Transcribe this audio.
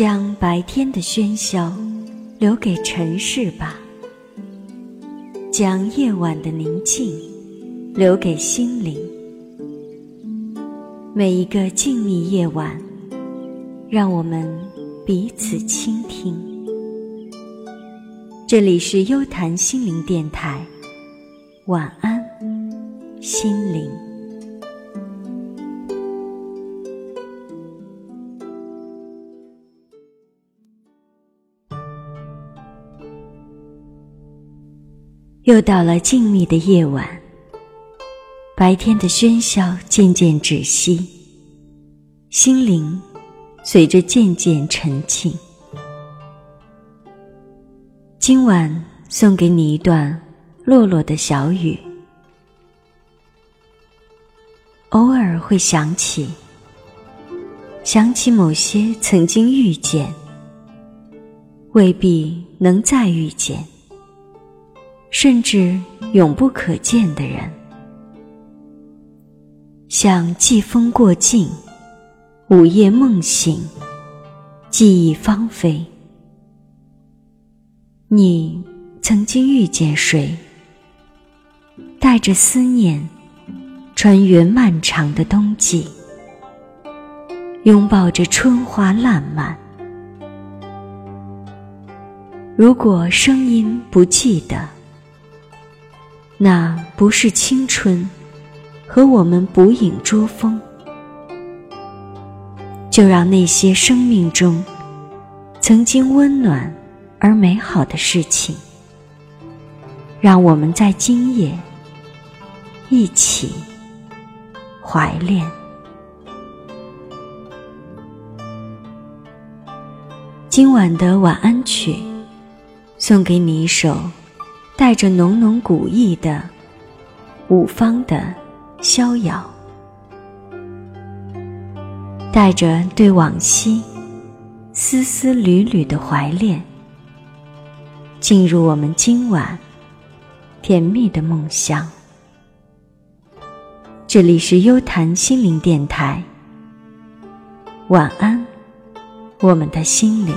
将白天的喧嚣留给尘世吧，将夜晚的宁静留给心灵。每一个静谧夜晚，让我们彼此倾听。这里是优谈心灵电台，晚安，心灵。又到了静谧的夜晚，白天的喧嚣渐渐止息，心灵随着渐渐沉静。今晚送给你一段落落的小雨，偶尔会想起，想起某些曾经遇见，未必能再遇见。甚至永不可见的人，像季风过境，午夜梦醒，记忆芳菲。你曾经遇见谁？带着思念，穿越漫长的冬季，拥抱着春花烂漫。如果声音不记得。那不是青春，和我们捕影捉风，就让那些生命中曾经温暖而美好的事情，让我们在今夜一起怀恋。今晚的晚安曲，送给你一首。带着浓浓古意的五方的逍遥，带着对往昔丝丝缕缕的怀恋，进入我们今晚甜蜜的梦乡。这里是优谈心灵电台，晚安，我们的心灵。